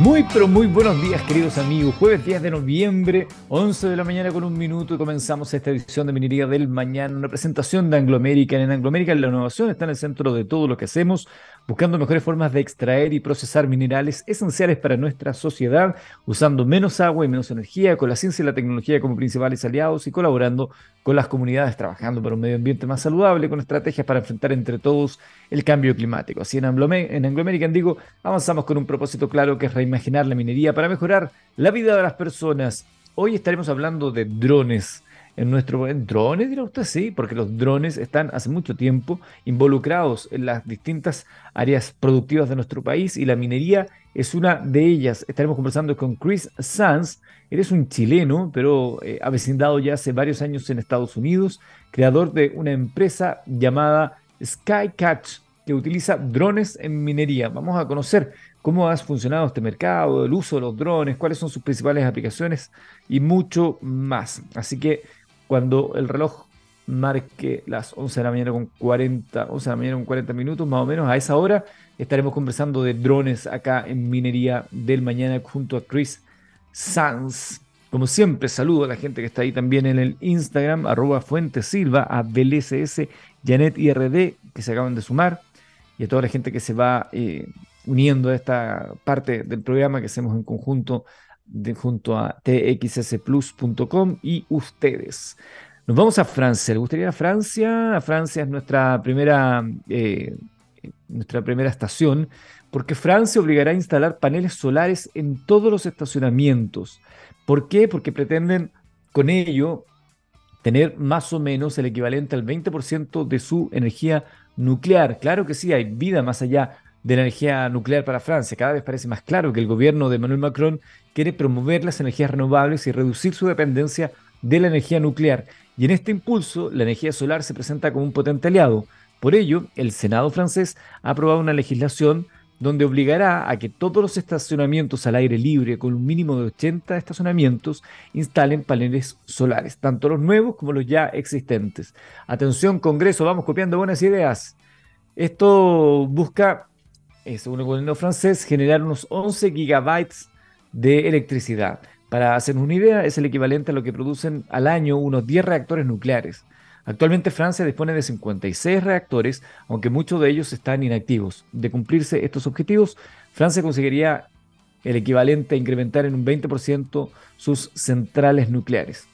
Muy pero muy buenos días queridos amigos, jueves 10 de noviembre, 11 de la mañana con un minuto comenzamos esta edición de Minería del Mañana, una presentación de Anglo American. En Anglo American la innovación está en el centro de todo lo que hacemos, buscando mejores formas de extraer y procesar minerales esenciales para nuestra sociedad, usando menos agua y menos energía, con la ciencia y la tecnología como principales aliados y colaborando con las comunidades, trabajando para un medio ambiente más saludable, con estrategias para enfrentar entre todos el cambio climático. Así en Anglo, en Anglo American digo, avanzamos con un propósito claro que es imaginar la minería para mejorar la vida de las personas. Hoy estaremos hablando de drones. En nuestro en drones, dirá usted, sí, porque los drones están hace mucho tiempo involucrados en las distintas áreas productivas de nuestro país y la minería es una de ellas. Estaremos conversando con Chris Sanz. Eres un chileno, pero eh, avecindado ya hace varios años en Estados Unidos, creador de una empresa llamada Skycatch que utiliza drones en minería. Vamos a conocer cómo ha funcionado este mercado, el uso de los drones, cuáles son sus principales aplicaciones y mucho más. Así que cuando el reloj marque las 11 de la mañana con 40, 11 de la mañana con 40 minutos, más o menos a esa hora, estaremos conversando de drones acá en Minería del Mañana junto a Chris Sanz. Como siempre, saludo a la gente que está ahí también en el Instagram, arroba Fuente a BLSS, Janet IRD, que se acaban de sumar, y a toda la gente que se va eh, uniendo esta parte del programa que hacemos en conjunto junto a txsplus.com y ustedes. Nos vamos a Francia. ¿Le gustaría ir a Francia? Francia es nuestra primera, eh, nuestra primera estación, porque Francia obligará a instalar paneles solares en todos los estacionamientos. ¿Por qué? Porque pretenden con ello tener más o menos el equivalente al 20% de su energía nuclear. Claro que sí, hay vida más allá de la energía nuclear para Francia. Cada vez parece más claro que el gobierno de Emmanuel Macron quiere promover las energías renovables y reducir su dependencia de la energía nuclear. Y en este impulso, la energía solar se presenta como un potente aliado. Por ello, el Senado francés ha aprobado una legislación donde obligará a que todos los estacionamientos al aire libre, con un mínimo de 80 estacionamientos, instalen paneles solares, tanto los nuevos como los ya existentes. Atención, Congreso, vamos copiando buenas ideas. Esto busca según el gobierno francés, generar unos 11 gigabytes de electricidad. Para hacer una idea, es el equivalente a lo que producen al año unos 10 reactores nucleares. Actualmente Francia dispone de 56 reactores, aunque muchos de ellos están inactivos. De cumplirse estos objetivos, Francia conseguiría el equivalente a incrementar en un 20% sus centrales nucleares.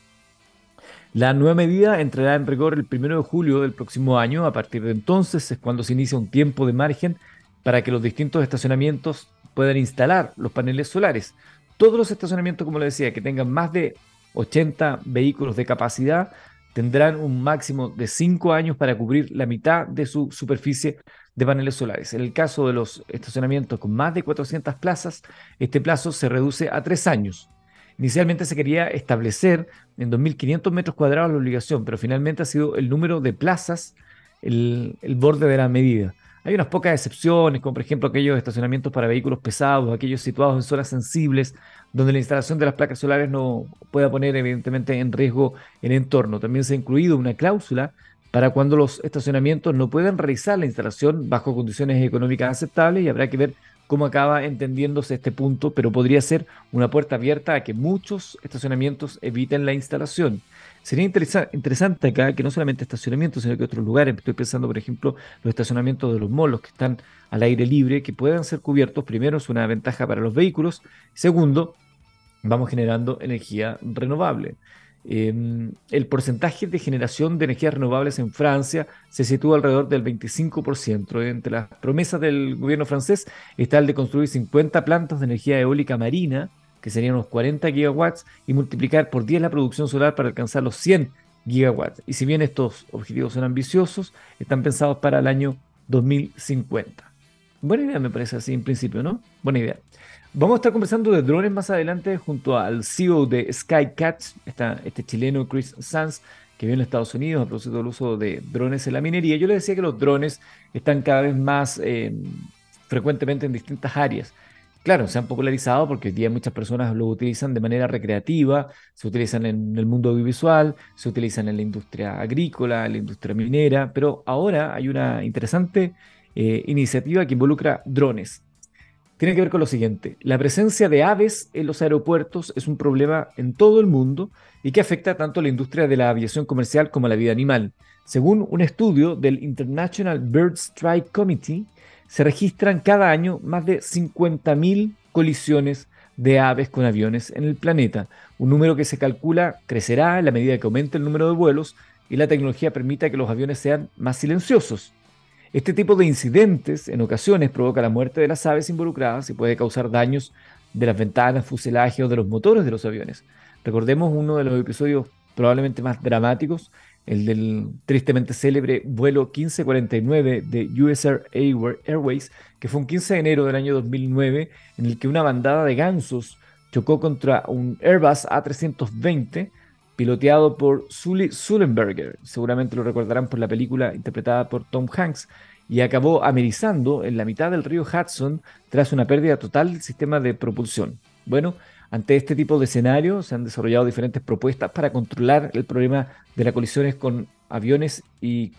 La nueva medida entrará en rigor el 1 de julio del próximo año. A partir de entonces es cuando se inicia un tiempo de margen para que los distintos estacionamientos puedan instalar los paneles solares. Todos los estacionamientos, como le decía, que tengan más de 80 vehículos de capacidad, tendrán un máximo de 5 años para cubrir la mitad de su superficie de paneles solares. En el caso de los estacionamientos con más de 400 plazas, este plazo se reduce a 3 años. Inicialmente se quería establecer en 2.500 metros cuadrados la obligación, pero finalmente ha sido el número de plazas el, el borde de la medida. Hay unas pocas excepciones, como por ejemplo aquellos estacionamientos para vehículos pesados, aquellos situados en zonas sensibles, donde la instalación de las placas solares no pueda poner evidentemente en riesgo el entorno. También se ha incluido una cláusula para cuando los estacionamientos no puedan realizar la instalación bajo condiciones económicas aceptables y habrá que ver cómo acaba entendiéndose este punto, pero podría ser una puerta abierta a que muchos estacionamientos eviten la instalación. Sería interesante acá que no solamente estacionamientos, sino que otros lugares, estoy pensando por ejemplo los estacionamientos de los molos que están al aire libre, que puedan ser cubiertos, primero es una ventaja para los vehículos, segundo, vamos generando energía renovable. Em, el porcentaje de generación de energías renovables en Francia se sitúa alrededor del 25%. Entre las promesas del gobierno francés está el de construir 50 plantas de energía eólica marina que serían unos 40 gigawatts, y multiplicar por 10 la producción solar para alcanzar los 100 gigawatts. Y si bien estos objetivos son ambiciosos, están pensados para el año 2050. Buena idea, me parece así en principio, ¿no? Buena idea. Vamos a estar conversando de drones más adelante junto al CEO de Skycats, este chileno Chris Sanz, que vive en Estados Unidos a propósito del uso de drones en la minería. Yo le decía que los drones están cada vez más eh, frecuentemente en distintas áreas. Claro, se han popularizado porque hoy día muchas personas lo utilizan de manera recreativa, se utilizan en el mundo audiovisual, se utilizan en la industria agrícola, en la industria minera, pero ahora hay una interesante eh, iniciativa que involucra drones. tiene que ver con lo siguiente. La presencia de aves en los aeropuertos es un problema en todo el mundo y que afecta tanto a la industria de la aviación comercial como a la vida animal. Según un estudio del International Bird Strike Committee, se registran cada año más de 50.000 colisiones de aves con aviones en el planeta, un número que se calcula crecerá a la medida que aumente el número de vuelos y la tecnología permita que los aviones sean más silenciosos. Este tipo de incidentes en ocasiones provoca la muerte de las aves involucradas y puede causar daños de las ventanas, fuselaje o de los motores de los aviones. Recordemos uno de los episodios probablemente más dramáticos, el del tristemente célebre vuelo 1549 de US Airways, que fue un 15 de enero del año 2009, en el que una bandada de gansos chocó contra un Airbus A320 piloteado por Sully Sullenberger, seguramente lo recordarán por la película interpretada por Tom Hanks, y acabó amerizando en la mitad del río Hudson tras una pérdida total del sistema de propulsión. Bueno, ante este tipo de escenario se han desarrollado diferentes propuestas para controlar el problema de las colisiones con aviones y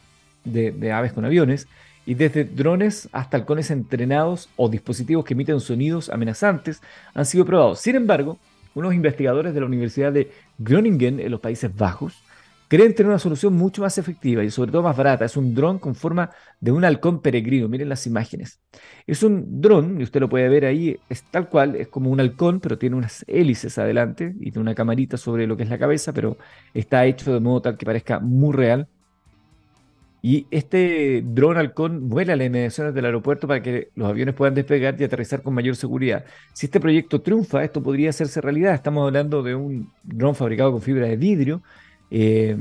de, de aves con aviones, y desde drones hasta halcones entrenados o dispositivos que emiten sonidos amenazantes han sido probados. Sin embargo, unos investigadores de la Universidad de Groningen en los Países Bajos creen tener una solución mucho más efectiva y sobre todo más barata. Es un dron con forma de un halcón peregrino. Miren las imágenes. Es un dron, y usted lo puede ver ahí, es tal cual, es como un halcón, pero tiene unas hélices adelante y tiene una camarita sobre lo que es la cabeza, pero está hecho de modo tal que parezca muy real. Y este dron halcón vuela a las inmediaciones del aeropuerto para que los aviones puedan despegar y aterrizar con mayor seguridad. Si este proyecto triunfa, esto podría hacerse realidad. Estamos hablando de un dron fabricado con fibra de vidrio, eh,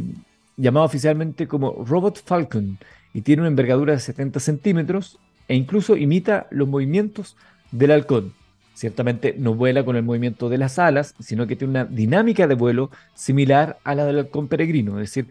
llamado oficialmente como Robot Falcon, y tiene una envergadura de 70 centímetros e incluso imita los movimientos del halcón. Ciertamente no vuela con el movimiento de las alas, sino que tiene una dinámica de vuelo similar a la del halcón peregrino, es decir,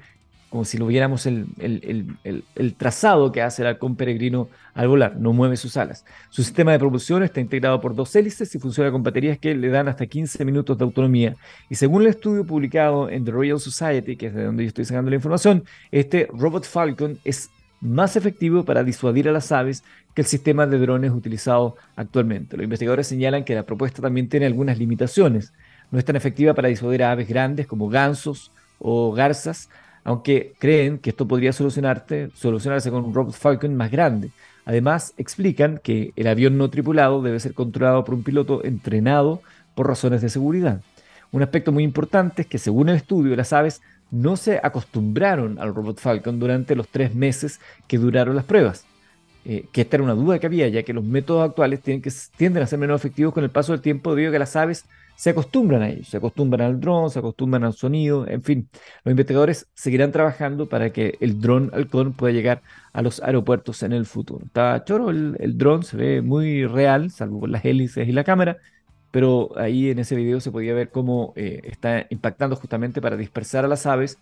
como si lo viéramos el, el, trazado que hace el halcón peregrino al volar, no mueve sus alas. Su sistema de propulsión está integrado por dos hélices y funciona con baterías que le dan hasta 15 minutos de autonomía. Y según el estudio publicado en The Royal Society, que es de donde yo estoy sacando la información, este Robot Falcon es más efectivo para disuadir a las aves que el sistema de drones utilizado actualmente. Los investigadores señalan que la propuesta también tiene algunas limitaciones. No es tan efectiva para disuadir a aves grandes como gansos o garzas, aunque creen que esto podría solucionarse, solucionarse con un Robot Falcon más grande. Además, explican que el avión no tripulado debe ser controlado por un piloto entrenado por razones de seguridad. Un aspecto muy importante es que, según el estudio, las aves no se acostumbraron al Robot Falcon durante los tres meses que duraron las pruebas. Eh, que esta era una duda que había, ya que los métodos actuales tienden a ser menos efectivos con el paso del tiempo debido a que las aves se acostumbran a ello, se acostumbran al dron, se acostumbran al sonido, en fin. Los investigadores seguirán trabajando para que el dron halcón pueda llegar a los aeropuertos en el futuro. Está choro el, el dron, se ve muy real, salvo por las hélices y la cámara, pero ahí en ese video se podía ver cómo eh, está impactando justamente para dispersar a las aves,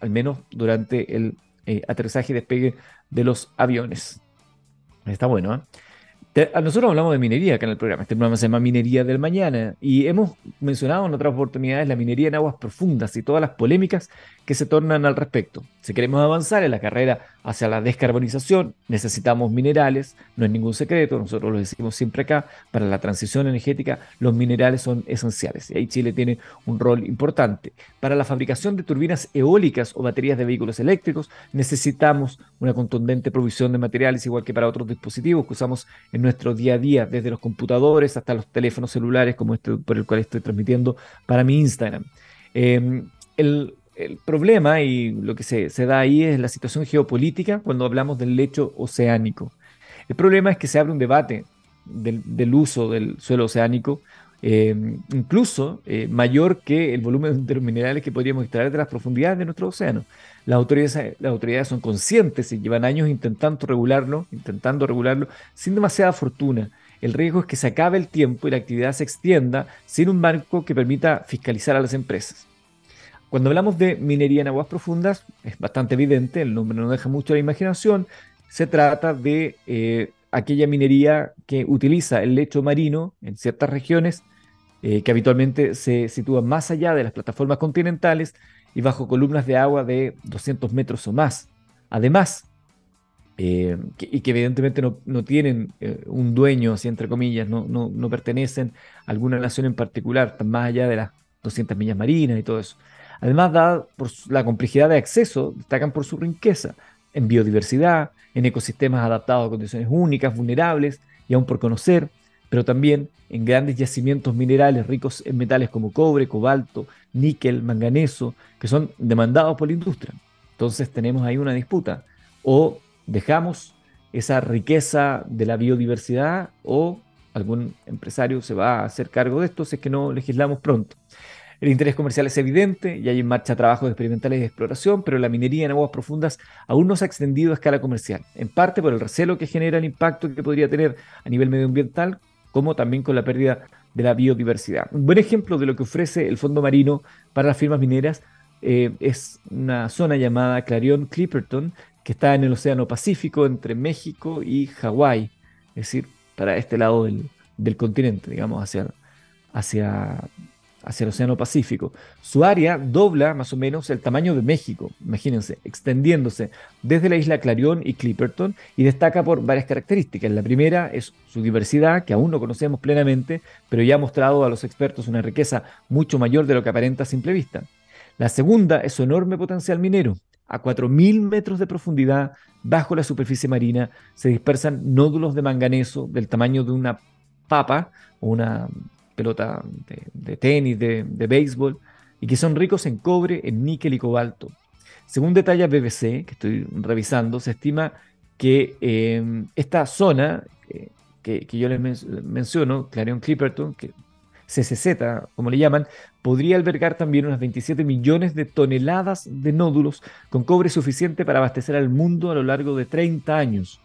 al menos durante el eh, aterrizaje y despegue de los aviones. Está bueno, ¿eh? Nosotros hablamos de minería acá en el programa. Este programa se llama Minería del Mañana y hemos mencionado en otras oportunidades la minería en aguas profundas y todas las polémicas que se tornan al respecto. Si queremos avanzar en la carrera hacia la descarbonización, necesitamos minerales, no es ningún secreto, nosotros lo decimos siempre acá, para la transición energética los minerales son esenciales y ahí Chile tiene un rol importante. Para la fabricación de turbinas eólicas o baterías de vehículos eléctricos necesitamos una contundente provisión de materiales igual que para otros dispositivos que usamos en nuestro día a día, desde los computadores hasta los teléfonos celulares como este por el cual estoy transmitiendo para mi Instagram. Em, el, el problema y lo que se, da ahí es la situación geopolítica cuando hablamos del lecho oceánico. El problema es que se abre un debate del, uso del suelo oceánico, eh, incluso eh, mayor que el volumen de los minerales que podríamos extraer de las profundidades de nuestro océano. Las autoridades, las autoridades son conscientes y llevan años intentando regularlo, intentando regularlo sin demasiada fortuna. El riesgo es que se acabe el tiempo y la actividad se extienda sin un marco que permita fiscalizar a las empresas. Cuando hablamos de minería en aguas profundas, es bastante evidente, el nombre no deja mucho la imaginación, se trata de eh, aquella minería que utiliza el lecho marino en ciertas regiones, eh, que habitualmente se sitúa más allá de las plataformas continentales y bajo columnas de agua de 200 metros o más. Además, eh, y que evidentemente no, tienen eh, un dueño, así entre comillas, no, no, pertenecen a alguna nación en particular, más allá de las 200 millas marinas y todo eso. Además, dada por la complejidad de acceso, destacan por su riqueza en biodiversidad, en ecosistemas adaptados a condiciones únicas, vulnerables y aún por conocer, pero también en grandes yacimientos minerales ricos en metales como cobre, cobalto, níquel, manganeso, que son demandados por la industria. Entonces tenemos ahí una disputa. O dejamos esa riqueza de la biodiversidad o algún empresario se va a hacer cargo de esto si es que no legislamos pronto. El interés comercial es evidente y hay en marcha trabajos experimentales de exploración, pero la minería en aguas profundas aún no se ha extendido a escala comercial, en parte por el recelo que genera el impacto que podría tener a nivel medioambiental, como también con la pérdida de la biodiversidad. Un buen ejemplo de lo que ofrece el fondo marino para las firmas mineras eh, es una zona llamada Clarion Clipperton, que está en el Océano Pacífico entre México y Hawái, es decir, para este lado del, continente, digamos, hacia, hacia, hacia el Océano Pacífico. Su área dobla más o menos el tamaño de México, imagínense, extendiéndose desde la isla Clarion y Clipperton y destaca por varias características. La primera es su diversidad, que aún no conocemos plenamente, pero ya ha mostrado a los expertos una riqueza mucho mayor de lo que aparenta a simple vista. La segunda es su enorme potencial minero a 4.000 metros de profundidad bajo la superficie marina se dispersan nódulos de manganeso del tamaño de una papa o una pelota de, tenis, de, béisbol, y que son ricos en cobre, en níquel y cobalto. Según detalla BBC, que estoy revisando, se estima que eh, esta zona eh, que, yo les menciono, Clarion Clipperton, que CCZ, como le llaman, podría albergar también unas 27 millones de toneladas de nódulos con cobre suficiente para abastecer al mundo a lo largo de 30 años.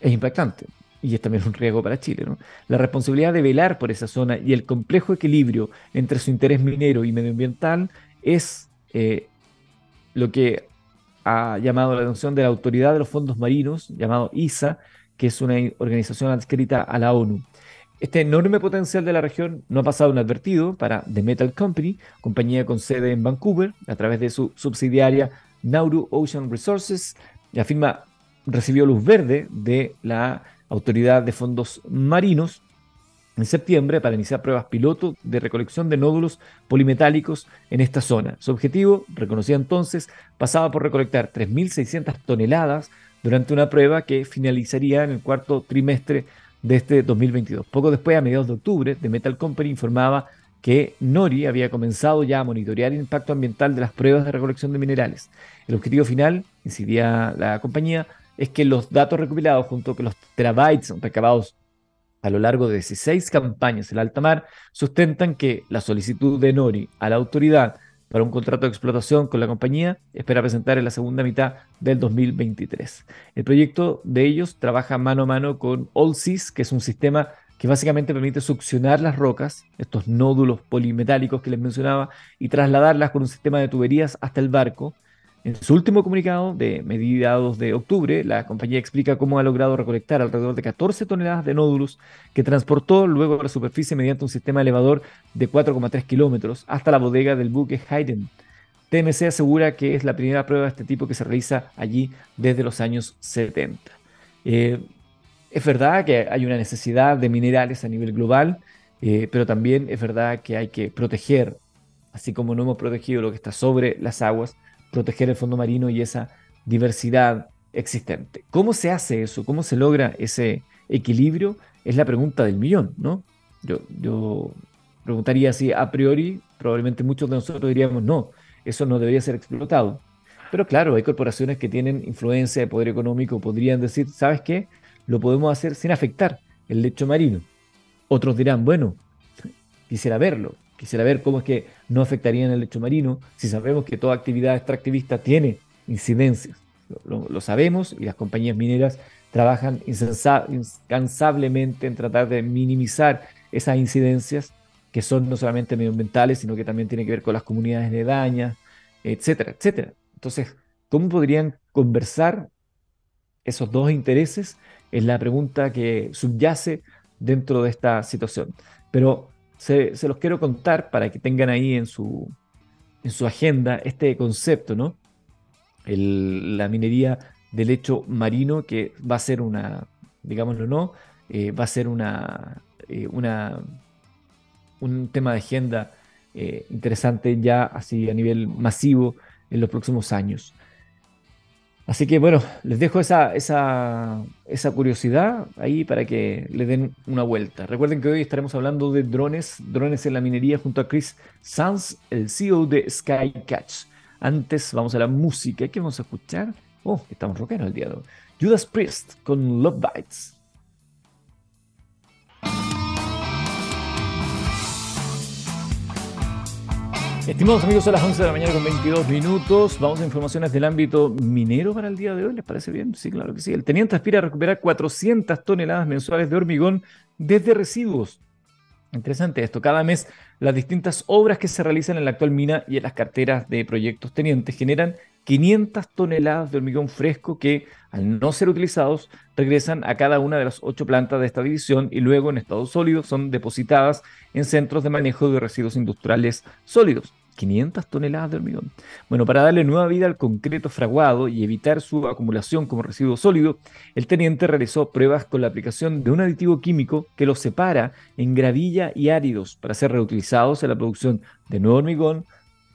Es impactante y es también un riesgo para Chile. La responsabilidad de velar por esa zona y el complejo equilibrio entre su interés minero y medioambiental es eh, lo que ha llamado la atención de la Autoridad de los Fondos Marinos, llamado ISA, que es una organización adscrita a la ONU. Este enorme potencial de la región no ha pasado inadvertido para The Metal Company, compañía con sede en Vancouver, a través de su subsidiaria Nauru Ocean Resources. La firma recibió luz verde de la Autoridad de Fondos Marinos en septiembre para iniciar pruebas piloto de recolección de nódulos polimetálicos en esta zona. Su objetivo, reconocía entonces, pasaba por recolectar 3.600 toneladas durante una prueba que finalizaría en el cuarto trimestre de este 2022. Poco después, a mediados de octubre, The Metal Company informaba que Nori había comenzado ya a monitorear el impacto ambiental de las pruebas de recolección de minerales. El objetivo final, incidía la compañía, es que los datos recopilados junto con los terabytes recabados a lo largo de 16 campañas en alta mar sustentan que la solicitud de Nori a la autoridad para un contrato de explotación con la compañía, espera presentar en la segunda mitad del 2023. El proyecto de ellos trabaja mano a mano con AllSeas, que es un sistema que básicamente permite succionar las rocas, estos nódulos polimetálicos que les mencionaba, y trasladarlas con un sistema de tuberías hasta el barco, en su último comunicado de mediados de octubre, la compañía explica cómo ha logrado recolectar alrededor de 14 toneladas de nódulos que transportó luego a la superficie mediante un sistema elevador de 4,3 kilómetros hasta la bodega del buque Hayden. TMC asegura que es la primera prueba de este tipo que se realiza allí desde los años 70. Eh, es verdad que hay una necesidad de minerales a nivel global, eh, pero también es verdad que hay que proteger, así como no hemos protegido lo que está sobre las aguas, proteger el fondo marino y esa diversidad existente. ¿Cómo se hace eso? ¿Cómo se logra ese equilibrio? Es la pregunta del millón, ¿no? Yo, yo preguntaría si a priori, probablemente muchos de nosotros diríamos, no, eso no debería ser explotado. Pero claro, hay corporaciones que tienen influencia de poder económico, podrían decir, ¿sabes qué? Lo podemos hacer sin afectar el lecho marino. Otros dirán, bueno, quisiera verlo, Quisiera ver cómo es que no afectaría en el lecho marino si sabemos que toda actividad extractivista tiene incidencias. Lo, sabemos y las compañías mineras trabajan incansablemente en tratar de minimizar esas incidencias que son no solamente medioambientales, sino que también tienen que ver con las comunidades aledañas, etcétera, etcétera. Entonces, ¿cómo podrían conversar esos dos intereses? Es la pregunta que subyace dentro de esta situación. Pero se, los quiero contar para que tengan ahí en su, en su agenda este concepto, ¿no? la minería de lecho marino que va a ser una, digámoslo no, eh, va a ser una, eh, una, un tema de agenda eh, interesante ya así a nivel masivo en los próximos años. Así que bueno, les dejo esa, esa, esa, curiosidad ahí para que le den una vuelta. Recuerden que hoy estaremos hablando de drones, drones en la minería junto a Chris Sanz, el CEO de Skycatch. Antes vamos a la música. ¿Qué vamos a escuchar? Oh, estamos rockeros el día de hoy. Judas Priest con Love Bites. Estimados amigos, a las 11 de la mañana con 22 minutos. Vamos a informaciones del ámbito minero para el día de hoy. ¿Les parece bien? Sí, claro que sí. El teniente aspira a recuperar 400 toneladas mensuales de hormigón desde residuos. Interesante esto. Cada mes las distintas obras que se realizan en la actual mina y en las carteras de proyectos tenientes generan 500 toneladas de hormigón fresco que, al no ser utilizados, regresan a cada una de las ocho plantas de esta división y luego en estado sólido son depositadas en centros de manejo de residuos industriales sólidos. 500 toneladas de hormigón. Bueno, para darle nueva vida al concreto fraguado y evitar su acumulación como residuo sólido, el teniente realizó pruebas con la aplicación de un aditivo químico que los separa en gravilla y áridos para ser reutilizados en la producción de nuevo hormigón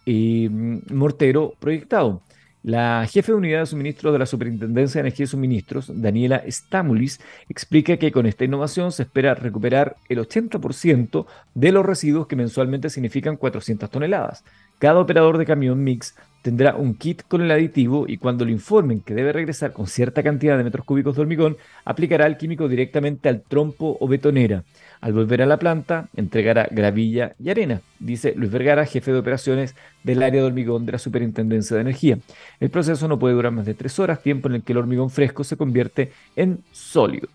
y mm, mortero proyectado. La jefe de unidad de suministro de la Superintendencia de Energía y Suministros, Daniela Stamulis, explica que con esta innovación se espera recuperar el 80% de los residuos que mensualmente significan 400 toneladas. Cada operador de camión mix tendrá un kit con el aditivo y cuando le informen que debe regresar con cierta cantidad de metros cúbicos de hormigón, aplicará el químico directamente al trompo o betonera. Al volver a la planta, entregará gravilla y arena, dice Luis Vergara, jefe de operaciones del área de hormigón de la Superintendencia de Energía. El proceso no puede durar más de tres horas, tiempo en el que el hormigón fresco se convierte en sólido.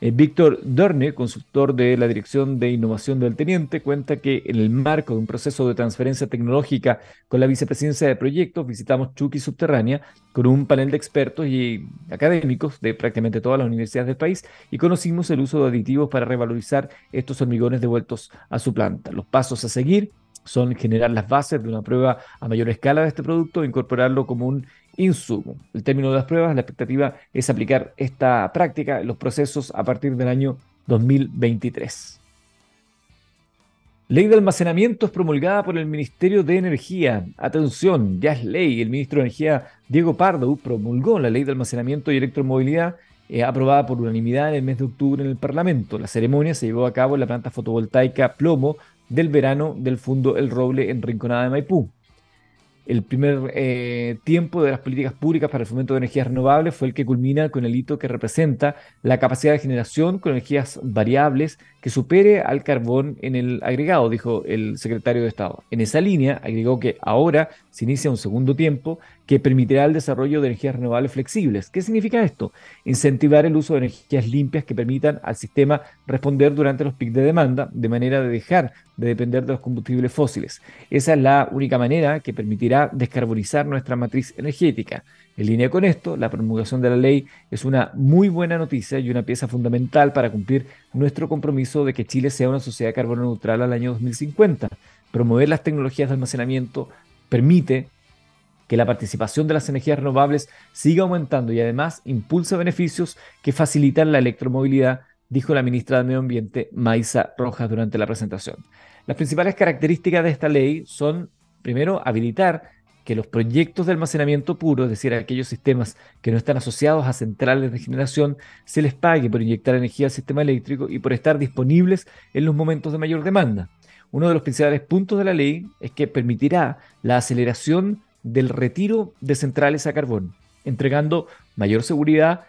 Eh, Víctor Dorne, consultor de la Dirección de Innovación del Teniente, cuenta que en el marco de un proceso de transferencia tecnológica con la Vicepresidencia de Proyectos, visitamos Chucky Subterránea con un panel de expertos y académicos de prácticamente todas las universidades del país y conocimos el uso de aditivos para revalorizar estos hormigones devueltos a su planta. Los pasos a seguir son generar las bases de una prueba a mayor escala de este producto e incorporarlo como un insumo. El término de las pruebas, la expectativa es aplicar esta práctica en los procesos a partir del año 2023. Ley de almacenamiento es promulgada por el Ministerio de Energía. Atención, ya es ley. El ministro de Energía, Diego Pardo, promulgó la ley de almacenamiento y electromovilidad eh, aprobada por unanimidad en el mes de octubre en el Parlamento. La ceremonia se llevó a cabo en la planta fotovoltaica Plomo del verano del Fundo El Roble en Rinconada de Maipú. El primer eh, tiempo de las políticas públicas para el fomento de energías renovables fue el que culmina con el hito que representa la capacidad de generación con energías variables que supere al carbón en el agregado, dijo el secretario de Estado. En esa línea, agregó que ahora se inicia un segundo tiempo que permitirá el desarrollo de energías renovables flexibles. ¿Qué significa esto? Incentivar el uso de energías limpias que permitan al sistema responder durante los picos de demanda, de manera de dejar de depender de los combustibles fósiles. Esa es la única manera que permitirá descarbonizar nuestra matriz energética. En línea con esto, la promulgación de la ley es una muy buena noticia y una pieza fundamental para cumplir nuestro compromiso de que Chile sea una sociedad carbono neutral al año 2050. Promover las tecnologías de almacenamiento permite que la participación de las energías renovables siga aumentando y además impulsa beneficios que facilitan la electromovilidad, dijo la ministra de Medio Ambiente, Maisa Rojas, durante la presentación. Las principales características de esta ley son, primero, habilitar que los proyectos de almacenamiento puro, es decir, aquellos sistemas que no están asociados a centrales de generación, se les pague por inyectar energía al sistema eléctrico y por estar disponibles en los momentos de mayor demanda. Uno de los principales puntos de la ley es que permitirá la aceleración del retiro de centrales a carbón, entregando mayor seguridad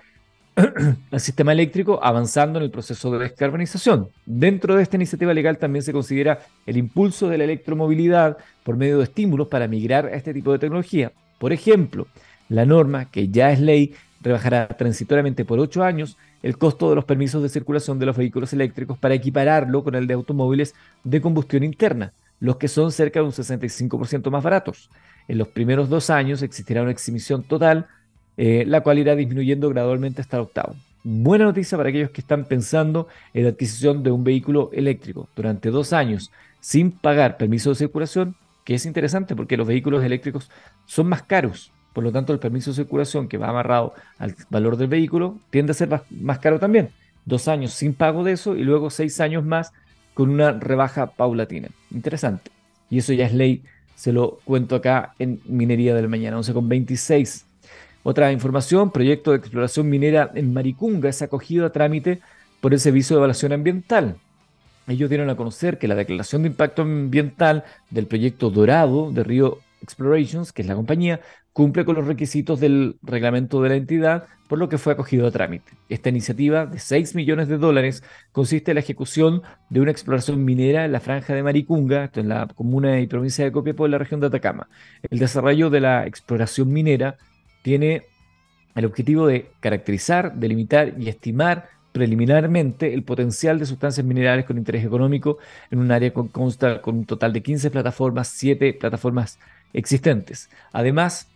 al sistema eléctrico avanzando en el proceso de descarbonización. Dentro de esta iniciativa legal también se considera el impulso de la electromovilidad por medio de estímulos para migrar a este tipo de tecnología. Por ejemplo, la norma, que ya es ley, rebajará transitoriamente por ocho años el costo de los permisos de circulación de los vehículos eléctricos para equipararlo con el de automóviles de combustión interna, los que son cerca de un 65% más baratos. En los primeros dos años existirá una exhibición total eh, la cual irá disminuyendo gradualmente hasta el octavo. Buena noticia para aquellos que están pensando en la adquisición de un vehículo eléctrico durante dos años sin pagar permiso de circulación, que es interesante porque los vehículos eléctricos son más caros Por lo tanto, el permiso de circulación que va amarrado al valor del vehículo tiende a ser más, caro también. Dos años sin pago de eso y luego seis años más con una rebaja paulatina. Interesante. Y eso ya es ley, se lo cuento acá en Minería del Mañana, 11.26. Otra información, proyecto de exploración minera en Maricunga es acogido a trámite por el Servicio de Evaluación Ambiental. Ellos dieron a conocer que la declaración de impacto ambiental del proyecto Dorado de Río Explorations, que es la compañía, cumple con los requisitos del reglamento de la entidad, por lo que fue acogido a trámite. Esta iniciativa de 6 millones de dólares consiste en la ejecución de una exploración minera en la franja de Maricunga, en la comuna y provincia de Copiapó, en la región de Atacama. El desarrollo de la exploración minera tiene el objetivo de caracterizar, delimitar y estimar preliminarmente el potencial de sustancias minerales con interés económico en un área que consta con un total de 15 plataformas, 7 plataformas existentes. Además,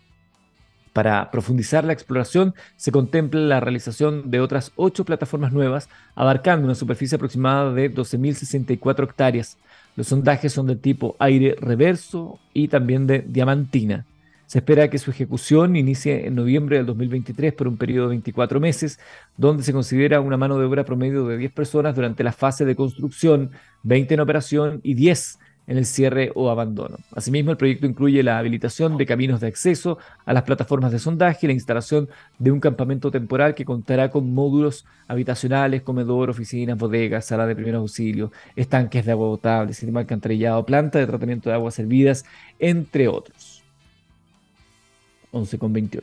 para profundizar la exploración, se contempla la realización de otras 8 plataformas nuevas, abarcando una superficie aproximada de 12.064 hectáreas. Los sondajes son de tipo aire reverso y también de diamantina. Se espera que su ejecución inicie en noviembre del 2023 por un periodo de 24 meses, donde se considera una mano de obra promedio de 10 personas durante la fase de construcción, 20 en operación y 10 en el cierre o abandono. Asimismo, el proyecto incluye la habilitación de caminos de acceso a las plataformas de sondaje y la instalación de un campamento temporal que contará con módulos habitacionales, comedor, oficinas, bodegas, sala de primeros auxilios, estanques de agua potable, sistema alcantarillado, planta de tratamiento de aguas servidas, entre otros. 11,28.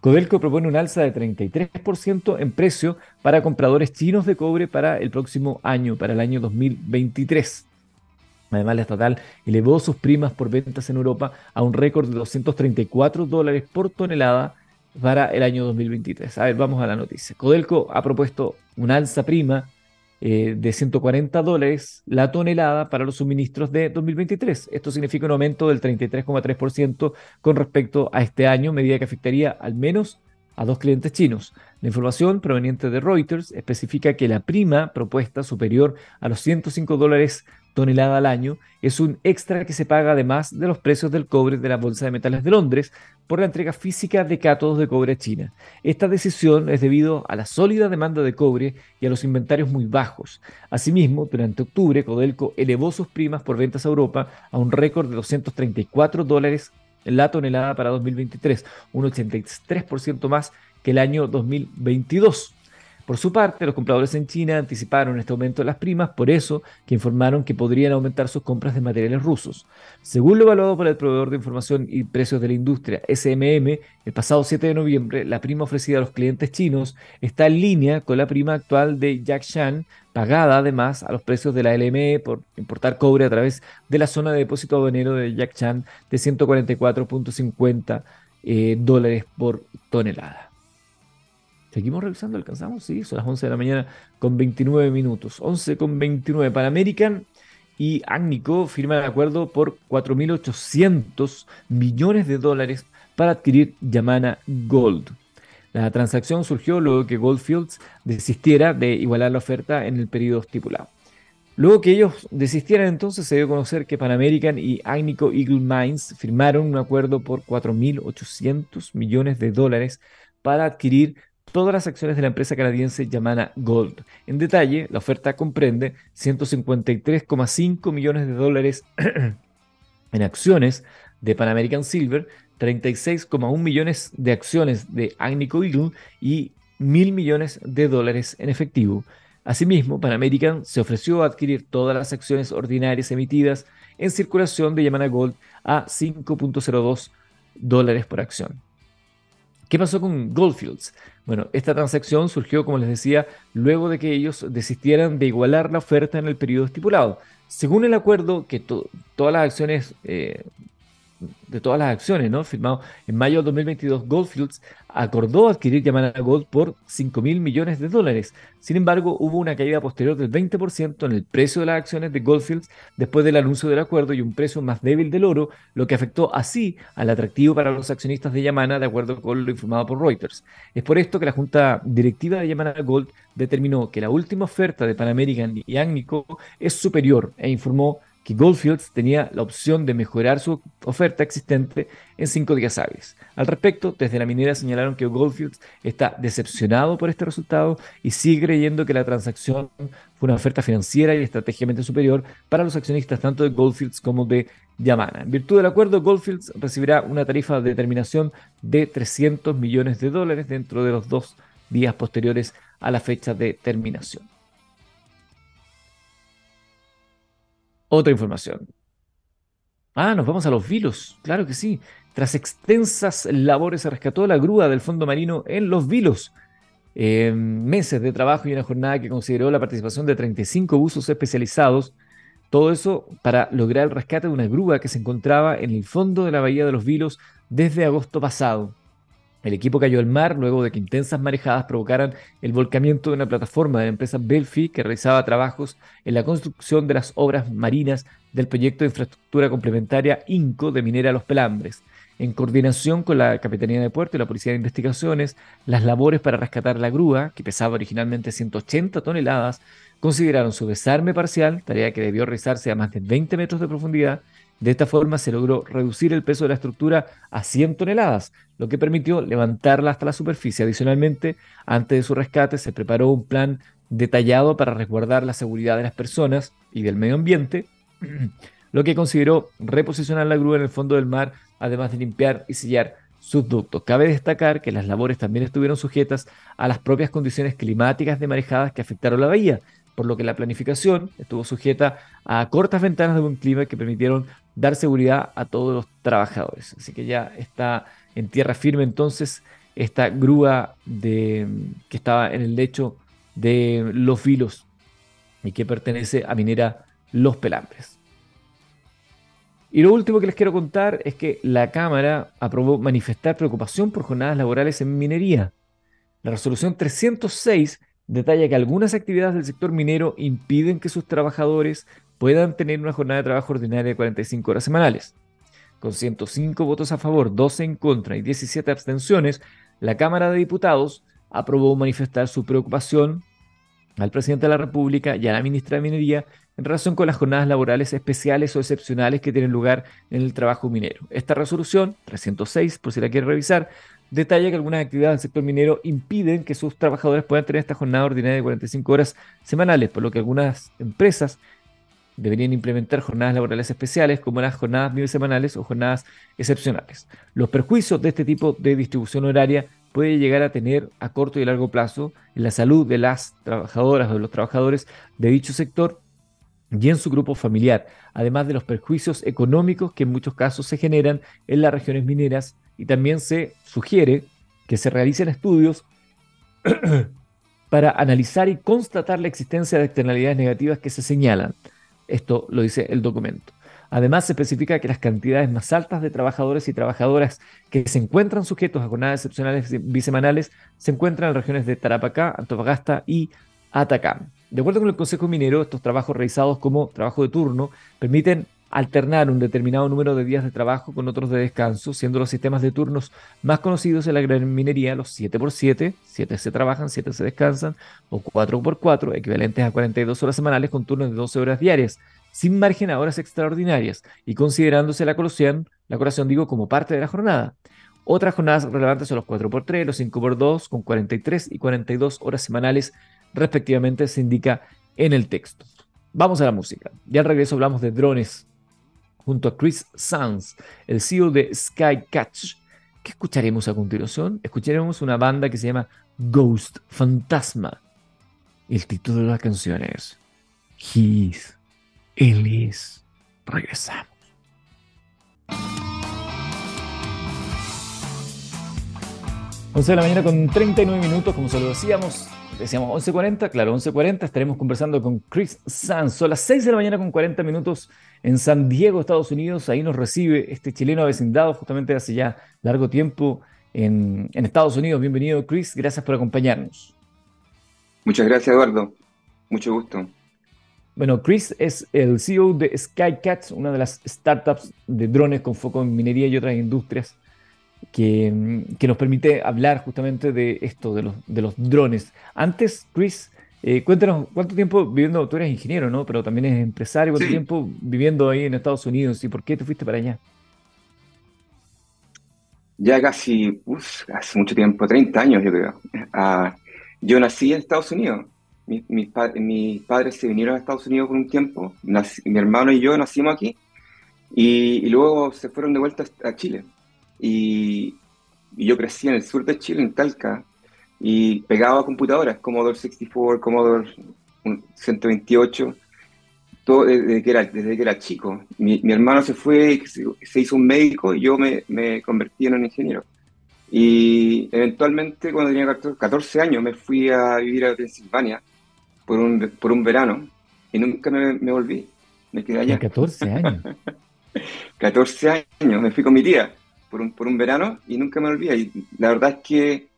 Codelco propone un alza de 33% en precio para compradores chinos de cobre para el próximo año, para el año 2023. Además, la estatal elevó sus primas por ventas en Europa a un récord de 234 dólares por tonelada para el año 2023. A ver, vamos a la noticia. Codelco ha propuesto un alza prima eh, de 140 dólares la tonelada para los suministros de 2023. Esto significa un aumento del 33,3% con respecto a este año, medida que afectaría al menos a dos clientes chinos. La información proveniente de Reuters especifica que la prima propuesta superior a los 105 dólares tonelada al año es un extra que se paga además de los precios del cobre de la Bolsa de Metales de Londres por la entrega física de cátodos de cobre a China. Esta decisión es debido a la sólida demanda de cobre y a los inventarios muy bajos. Asimismo, durante octubre, Codelco elevó sus primas por ventas a Europa a un récord de 234 dólares la tonelada para 2023, un 83% más que el año 2022. Por su parte, los compradores en China anticiparon este aumento de las primas, por eso que informaron que podrían aumentar sus compras de materiales rusos. Según lo evaluado por el proveedor de información y precios de la industria SMM, el pasado 7 de noviembre, la prima ofrecida a los clientes chinos está en línea con la prima actual de Yakshan, pagada además a los precios de la LME por importar cobre a través de la zona de depósito aduanero de Yakshan de 144.50 eh, dólares por tonelada. Seguimos revisando, alcanzamos, sí, son las 11 de la mañana con 29 minutos. 11 con 29 para American y Agnico firman el acuerdo por 4.800 millones de dólares para adquirir Yamana Gold. La transacción surgió luego que Goldfields desistiera de igualar la oferta en el periodo estipulado. Luego que ellos desistieran entonces se dio a conocer que Pan American y Agnico Eagle Mines firmaron un acuerdo por 4.800 millones de dólares para adquirir todas las acciones de la empresa canadiense Yamana Gold. En detalle, la oferta comprende 153,5 millones de dólares en acciones de Pan American Silver, 36,1 millones de acciones de Agnico Eagle y mil millones de dólares en efectivo. Asimismo, Pan American se ofreció a adquirir todas las acciones ordinarias emitidas en circulación de Yamana Gold a 5.02 dólares por acción. ¿Qué pasó con Goldfields? Bueno, esta transacción surgió, como les decía, luego de que ellos desistieran de igualar la oferta en el periodo estipulado. Según el acuerdo que todas las acciones eh, de todas las acciones, ¿no? Firmado en mayo de 2022, Goldfields acordó adquirir Yamana Gold por 5 mil millones de dólares. Sin embargo, hubo una caída posterior del 20% en el precio de las acciones de Goldfields después del anuncio del acuerdo y un precio más débil del oro, lo que afectó así al atractivo para los accionistas de Yamana, de acuerdo con lo informado por Reuters. Es por esto que la junta directiva de Yamana Gold determinó que la última oferta de Pan American y Agnico es superior e informó que Goldfields tenía la opción de mejorar su oferta existente en cinco días hábiles. Al respecto, desde la minera señalaron que Goldfields está decepcionado por este resultado y sigue creyendo que la transacción fue una oferta financiera y estratégicamente superior para los accionistas tanto de Goldfields como de Yamana. En virtud del acuerdo, Goldfields recibirá una tarifa de determinación de 300 millones de dólares dentro de los dos días posteriores a la fecha de terminación. Otra información. Ah, nos vamos a los vilos, claro que sí. Tras extensas labores se rescató la grúa del fondo marino en los vilos. meses de trabajo y una jornada que consideró la participación de 35 buzos especializados. Todo eso para lograr el rescate de una grúa que se encontraba en el fondo de la bahía de los Vilos desde agosto pasado. El equipo cayó al mar luego de que intensas marejadas provocaran el volcamiento de una plataforma de la empresa Belfi que realizaba trabajos en la construcción de las obras marinas del proyecto de infraestructura complementaria INCO de Minera Los Pelambres. En coordinación con la Capitanía de Puerto y la Policía de Investigaciones, las labores para rescatar la grúa, que pesaba originalmente 180 toneladas, consideraron su desarme parcial, tarea que debió realizarse a más de 20 metros de profundidad, de esta forma se logró reducir el peso de la estructura a 100 toneladas, lo que permitió levantarla hasta la superficie. Adicionalmente, antes de su rescate se preparó un plan detallado para resguardar la seguridad de las personas y del medio ambiente, lo que consideró reposicionar la grúa en el fondo del mar, además de limpiar y sellar sus ductos. Cabe destacar que las labores también estuvieron sujetas a las propias condiciones climáticas de marejadas que afectaron la bahía, por lo que la planificación estuvo sujeta a cortas ventanas de buen clima que permitieron dar seguridad a todos los trabajadores. Así que ya está en tierra firme entonces esta grúa de, que estaba en el lecho de los vilos y que pertenece a Minera Los Pelambres. Y lo último que les quiero contar es que la Cámara aprobó manifestar preocupación por jornadas laborales en minería. La resolución 306 detalla que algunas actividades del sector minero impiden que sus trabajadores puedan tener una jornada de trabajo ordinaria de 45 horas semanales. Con 105 votos a favor, 12 en contra y 17 abstenciones, la Cámara de Diputados aprobó manifestar su preocupación al presidente de la República y a la ministra de Minería en relación con las jornadas laborales especiales o excepcionales que tienen lugar en el trabajo minero. Esta resolución, 306, por si la quiere revisar, detalla que algunas actividades del sector minero impiden que sus trabajadores puedan tener esta jornada ordinaria de 45 horas semanales, por lo que algunas empresas deberían implementar jornadas laborales especiales como las jornadas bisemanales o jornadas excepcionales. Los perjuicios de este tipo de distribución horaria puede llegar a tener a corto y largo plazo en la salud de las trabajadoras o de los trabajadores de dicho sector y en su grupo familiar, además de los perjuicios económicos que en muchos casos se generan en las regiones mineras y también se sugiere que se realicen estudios para analizar y constatar la existencia de externalidades negativas que se señalan. Esto lo dice el documento. Además, se especifica que las cantidades más altas de trabajadores y trabajadoras que se encuentran sujetos a jornadas excepcionales bisemanales se encuentran en regiones de Tarapacá, Antofagasta y Atacama. De acuerdo con el Consejo Minero, estos trabajos realizados como trabajo de turno permiten alternar un determinado número de días de trabajo con otros de descanso, siendo los sistemas de turnos más conocidos en la gran minería los 7x7, 7 se trabajan, 7 se descansan, o 4x4, equivalentes a 42 horas semanales con turnos de 12 horas diarias, sin margen a horas extraordinarias y considerándose la colación, la colación digo, como parte de la jornada. Otras jornadas relevantes son los 4x3, los 5x2, con 43 y 42 horas semanales, respectivamente, se indica en el texto. Vamos a la música. Ya al regreso hablamos de drones junto a Chris Sanz, el CEO de Skycatch. ¿Qué escucharemos a continuación? Escucharemos una banda que se llama Ghost Fantasma. El título de la canción es He's, él es. Regresamos. 11 de la mañana con 39 minutos, como se lo decíamos, decíamos 11.40, claro, 11.40, estaremos conversando con Chris Sanz. Son las 6 de la mañana con 40 minutos en San Diego, Estados Unidos. Ahí nos recibe este chileno avecindado justamente hace ya largo tiempo en, Estados Unidos. Bienvenido, Chris. Gracias por acompañarnos. Muchas gracias, Eduardo. Mucho gusto. Bueno, Chris es el CEO de Skycats, una de las startups de drones con foco en minería y otras industrias, que, que nos permite hablar justamente de esto, de los, de los drones. Antes, Chris, Eh, cuéntanos, ¿cuánto tiempo viviendo? Tú eres ingeniero, ¿no? Pero también eres empresario. ¿Cuánto tiempo viviendo ahí en Estados Unidos y por qué te fuiste para allá? Ya casi, hace mucho tiempo, 30 años yo creo. Ah, yo nací en Estados Unidos. Mis, padres se vinieron a Estados Unidos por un tiempo. mi hermano y yo nacimos aquí. Y, luego se fueron de vuelta a Chile. Y, y yo crecí en el sur de Chile, en Talca, y pegaba a computadoras, Commodore 64, Commodore 128, todo desde que era, desde que era chico. Mi, hermano se fue, se, hizo un médico y yo me, me, convertí en un ingeniero. Y eventualmente, cuando tenía 14 años, me fui a vivir a Pensilvania por un, por un verano y nunca me, me volví. Me quedé allá. 14 años. 14 años, me fui con mi tía por un, por un verano y nunca me volví. Y la verdad es que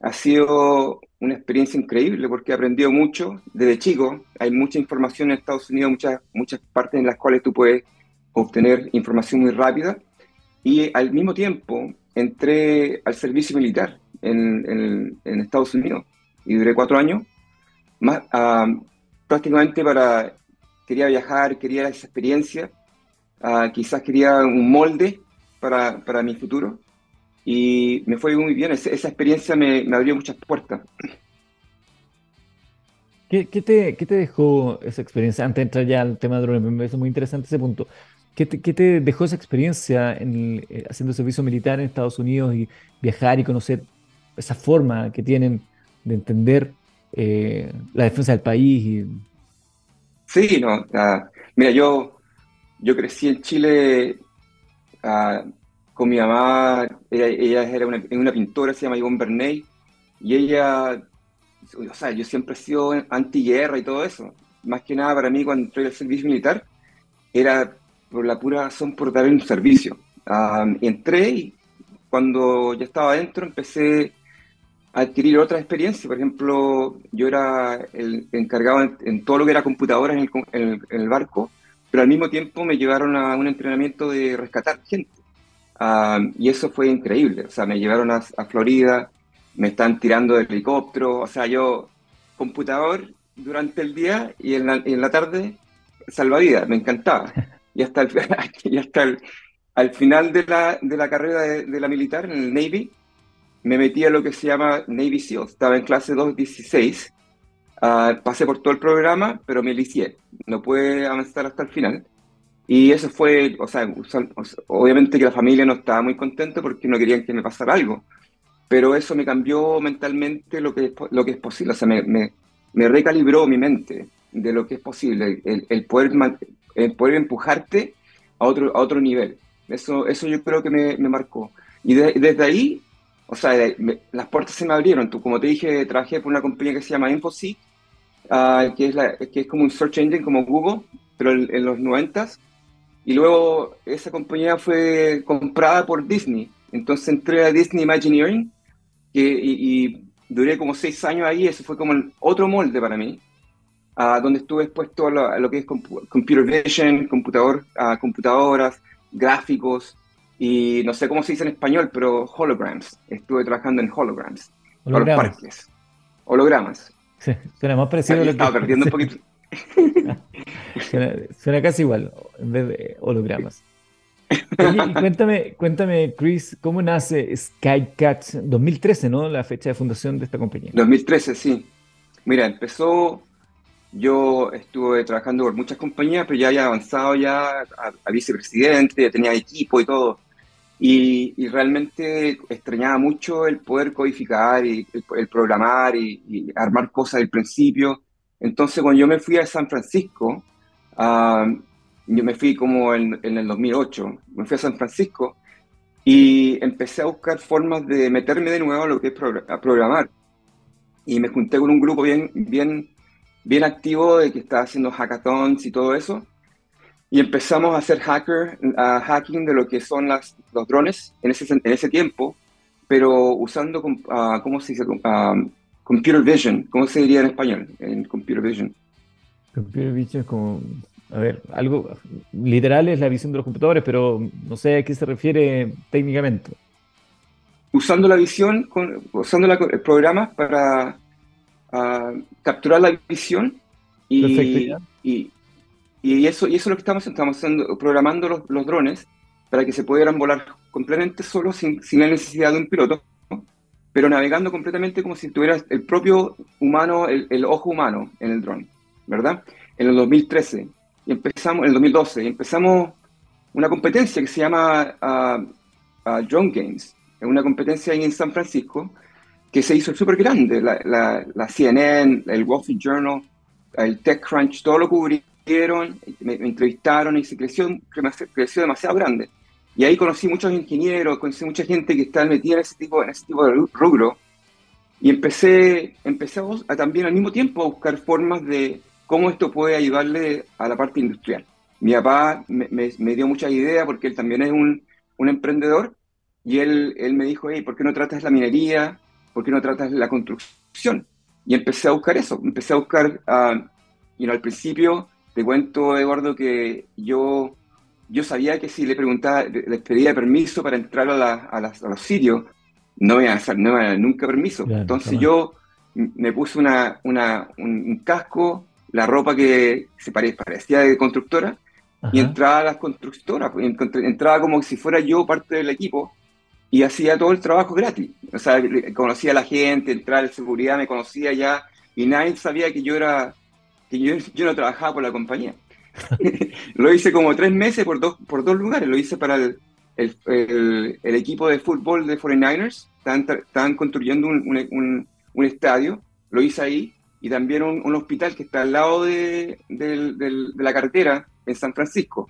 ha sido una experiencia increíble porque he aprendido mucho desde chico. Hay mucha información en Estados Unidos, muchas, muchas partes en las cuales tú puedes obtener información muy rápida. Y al mismo tiempo entré al servicio militar en, en, Estados Unidos y duré cuatro años. Más, ah, prácticamente para, quería viajar, quería esa experiencia, uh, quizás quería un molde para, para mi futuro y me fue muy bien. esa experiencia me, me, abrió muchas puertas. ¿Qué, qué, te, ¿Qué, te, dejó esa experiencia? Antes de entrar ya al tema de drones, me parece muy interesante ese punto. ¿Qué te, qué te dejó esa experiencia en eh, haciendo servicio militar en Estados Unidos y viajar y conocer esa forma que tienen de entender eh, la defensa del país? Y... Sí, no. mira, yo, yo crecí en Chile uh, con mi mamá, ella, era una, una, pintora, se llama Yvonne Bernay, y ella, o sea, yo siempre he sido antiguerra y todo eso. Más que nada para mí cuando entré al servicio militar, era por la pura razón por dar un servicio. entré y cuando ya estaba adentro empecé a adquirir otras experiencias. Por ejemplo, yo era el encargado en, todo lo que era computadoras en el, en el barco, pero al mismo tiempo me llevaron a un entrenamiento de rescatar gente y eso fue increíble. O sea, me llevaron a, Florida, me están tirando de helicóptero. O sea, yo, computador durante el día y en la, en la tarde, salvavidas, me encantaba. Y hasta, el, y hasta al final de la, de la carrera de, la militar, en el Navy, me metí a lo que se llama Navy SEAL. Estaba en clase 216. Uh, pasé por todo el programa, pero me licié. No pude avanzar hasta el final. Y eso fue, o sea, obviamente que la familia no estaba muy contenta porque no querían que me pasara algo, pero eso me cambió mentalmente lo que es, lo que es posible, o sea, me, me, recalibró mi mente de lo que es posible, el, poder, el poder empujarte a otro, a otro nivel. Eso, eso yo creo que me, me marcó. Y desde ahí, o sea, las puertas se me abrieron. Tú, como te dije, trabajé por una compañía que se llama Infoseek, uh, que, es la, que es como un search engine como Google, pero en, en los 90 y luego esa compañía fue comprada por Disney. Entonces entré a Disney Imagineering que, y, duré como seis años ahí. Eso fue como otro molde para mí, a donde estuve expuesto a lo, que es computer vision, computador, a computadoras, gráficos y no sé cómo se dice en español, pero holograms. Estuve trabajando en holograms. Hologramas. Para los parques. Hologramas. Suena más parecido a lo Estaba perdiendo un poquito. suena, casi igual, en vez de hologramas. cuéntame, cuéntame, Chris, ¿cómo nace SkyCat 2013, ¿no? La fecha de fundación de esta compañía. 2013, sí. Mira, empezó, yo estuve trabajando por muchas compañías, pero ya había avanzado ya a, vicepresidente, ya tenía equipo y todo. Y, realmente extrañaba mucho el poder codificar y el, programar y, y, armar cosas del principio. Entonces, cuando yo me fui a San Francisco, ah, yo me fui como en, el 2008, me fui a San Francisco y empecé a buscar formas de meterme de nuevo a lo que es a programar. Y me junté con un grupo bien, bien, bien activo de que estaba haciendo hackathons y todo eso. Y empezamos a hacer hacker, hacking de lo que son las, los drones en ese, en ese tiempo, pero usando, uh, ¿cómo se dice? Uh, Computer Vision, ¿cómo se diría en español? En Computer Vision. Computer Vision es como, a ver, algo literal es la visión de los computadores, pero no sé a qué se refiere técnicamente. Usando la visión, usando el programa para capturar la visión y, y, y, eso, y eso es lo que estamos haciendo, estamos programando los, drones para que se pudieran volar completamente solos sin, la necesidad de un piloto, pero navegando completamente como si tuvieras el propio humano, el, ojo humano en el dron, ¿verdad? En el 2013, y empezamos, en el 2012, y empezamos una competencia que se llama uh, Drone Games, es una competencia ahí en San Francisco, que se hizo súper grande, la, CNN, el Wall Street Journal, el TechCrunch, todo lo cubrieron, me, me entrevistaron y se creció, creció demasiado grande. Y ahí conocí muchos ingenieros, conocí mucha gente que está metida en ese tipo, en ese tipo de rubro. Y empecé, empecé a, también al mismo tiempo a buscar formas de cómo esto puede ayudarle a la parte industrial. Mi papá me, me, dio muchas ideas porque él también es un, un emprendedor y él, él me dijo, hey, ¿por qué no tratas la minería? ¿Por qué no tratas la construcción? Y empecé a buscar eso, empecé a buscar, uh, y al principio te cuento, Eduardo, que yo yo sabía que si le preguntaba, les pedía permiso para entrar a, a, los sitios, no me iban a hacer nunca permiso. Entonces yo me puse una, una, un, casco, la ropa que se parecía de constructora, y entraba a las constructoras, pues, entraba como si fuera yo parte del equipo, y hacía todo el trabajo gratis. O sea, conocía a la gente, entraba en seguridad, me conocía ya, y nadie sabía que yo era, que yo, yo no trabajaba por la compañía. lo hice como tres meses por dos, por dos lugares. Lo hice para el, el, el, equipo de fútbol de 49ers. Estaban, construyendo un, un, un, estadio. Lo hice ahí. Y también un, hospital que está al lado de, de, de, la carretera en San Francisco.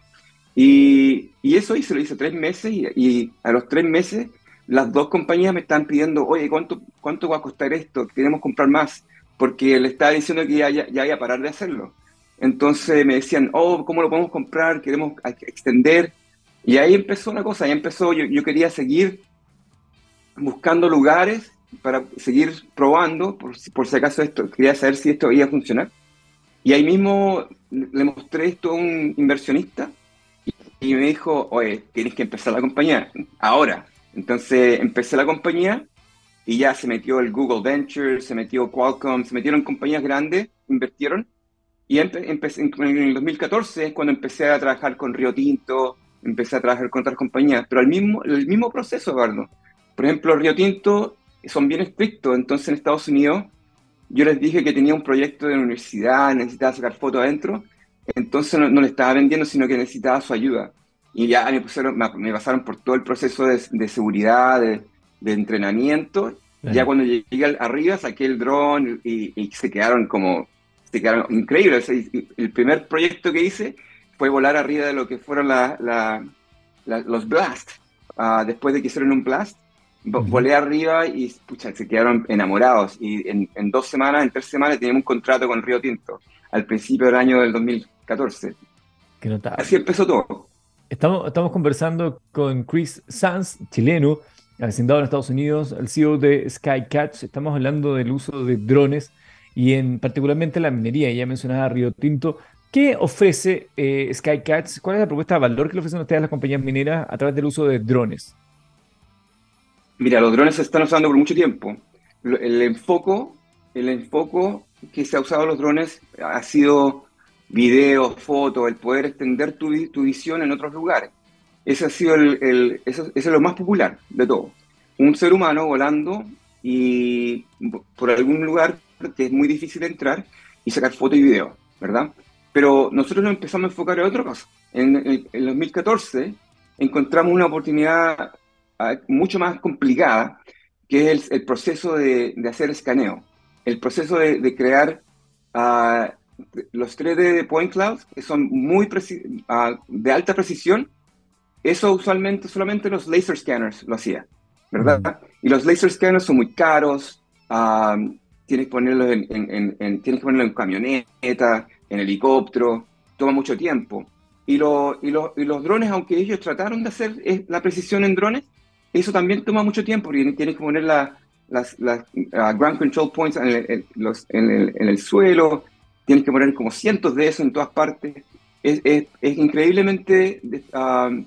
Y, y, eso hice, lo hice tres meses. Y, y, a los tres meses, las dos compañías me están pidiendo: Oye, ¿cuánto, cuánto va a costar esto? Queremos comprar más. Porque le estaba diciendo que ya, ya, ya iba a parar de hacerlo. Entonces me decían, oh, ¿cómo lo podemos comprar? Queremos extender. Y ahí empezó una cosa, ahí empezó, yo, yo quería seguir buscando lugares para seguir probando, por, por si acaso esto, quería saber si esto iba a funcionar. Y ahí mismo le mostré esto a un inversionista y, me dijo, oye, tienes que empezar la compañía ahora. Entonces empecé la compañía y ya se metió el Google Venture, se metió Qualcomm, se metieron compañías grandes, invirtieron y empecé, en el 2014 es cuando empecé a trabajar con Río Tinto, empecé a trabajar con otras compañías, pero el mismo, el mismo proceso, Eduardo. Por ejemplo, Río Tinto son bien estrictos, entonces en Estados Unidos yo les dije que tenía un proyecto de universidad, necesitaba sacar fotos adentro, entonces no, le estaba vendiendo, sino que necesitaba su ayuda. Y ya me, pusieron, me, pasaron por todo el proceso de, de seguridad, de, de entrenamiento. Ya cuando llegué arriba saqué el dron y, y, se quedaron como se quedaron increíbles. El primer proyecto que hice fue volar arriba de lo que fueron los Blast. Ah, después de que hicieron un Blast, volé arriba y pucha, se quedaron enamorados. Y en, dos semanas, en tres semanas, teníamos un contrato con Río Tinto, al principio del año del 2014. Así empezó todo. Estamos, estamos conversando con Chris Sanz, chileno, vecindado en Estados Unidos, el CEO de Skycatch. Estamos hablando del uso de drones y en particularmente la minería, ya mencionaba Río Tinto. ¿Qué ofrece eh, Skycats? ¿Cuál es la propuesta de valor que le ofrecen ustedes a las compañías mineras a través del uso de drones? Mira, los drones se están usando por mucho tiempo. El enfoco, el enfoco que se ha usado los drones ha sido video, foto, el poder extender tu visión en otros lugares. Ese ha sido el, eso, es lo más popular de todo. Un ser humano volando y por algún lugar que es muy difícil entrar y sacar foto y video, ¿verdad? Pero nosotros nos empezamos a enfocar en otra cosa. En, en, 2014 encontramos una oportunidad ah, mucho más complicada, que es el, proceso de, de, hacer escaneo, el proceso de, de crear uh, los 3D point clouds, que son muy uh, de alta precisión. Eso usualmente solamente los laser scanners lo hacían, ¿verdad? Y los laser scanners son muy caros, uh, tienes que ponerlo en, tienes que ponerlo en camioneta, en helicóptero, toma mucho tiempo. Y, lo, y, y, los drones, aunque ellos trataron de hacer la precisión en drones, eso también toma mucho tiempo, porque tienes que poner las, las ground control points en el, los, en, el, en el, suelo, tienes que poner como cientos de eso en todas partes. Es, es, es increíblemente um,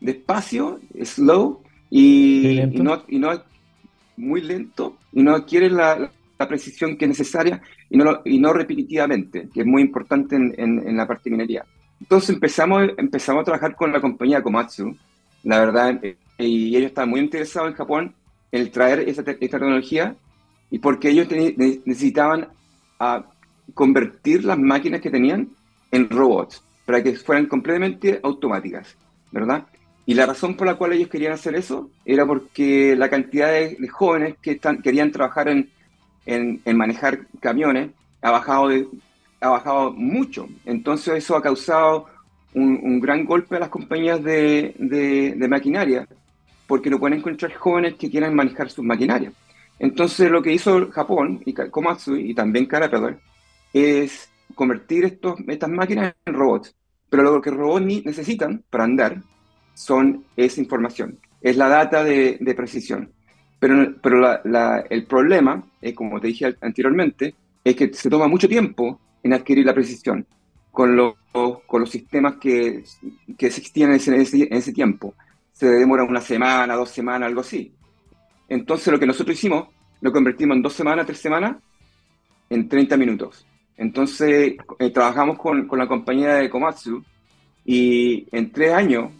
despacio, slow, y, y, no, y no muy lento, y no adquiere la, la precisión que es necesaria y no, y no repetitivamente, que es muy importante en, en, la parte de minería. Entonces empezamos, empezamos a trabajar con la compañía Komatsu, la verdad, eh, y ellos estaban muy interesados en Japón en traer esa, esta tecnología y porque ellos necesitaban a convertir las máquinas que tenían en robots para que fueran completamente automáticas, ¿verdad? Y la razón por la cual ellos querían hacer eso era porque la cantidad de, jóvenes que están, querían trabajar en, en, manejar camiones ha bajado, de, ha bajado mucho. Entonces eso ha causado un, un gran golpe a las compañías de, de, de, maquinaria, porque no pueden encontrar jóvenes que quieran manejar sus maquinarias. Entonces lo que hizo Japón y Komatsu y también Caterpillar es convertir estos, estas máquinas en robots. Pero lo que los robots necesitan para andar son esa información, es la data de, precisión. Pero, pero el problema, es, como te dije anteriormente, es que se toma mucho tiempo en adquirir la precisión con, los, con los sistemas que, que existían en ese, en ese tiempo. Se demora una semana, dos semanas, algo así. Entonces lo que nosotros hicimos, lo convertimos en dos semanas, tres semanas, en 30 minutos. Entonces eh, trabajamos con, con, la compañía de Komatsu y en tres años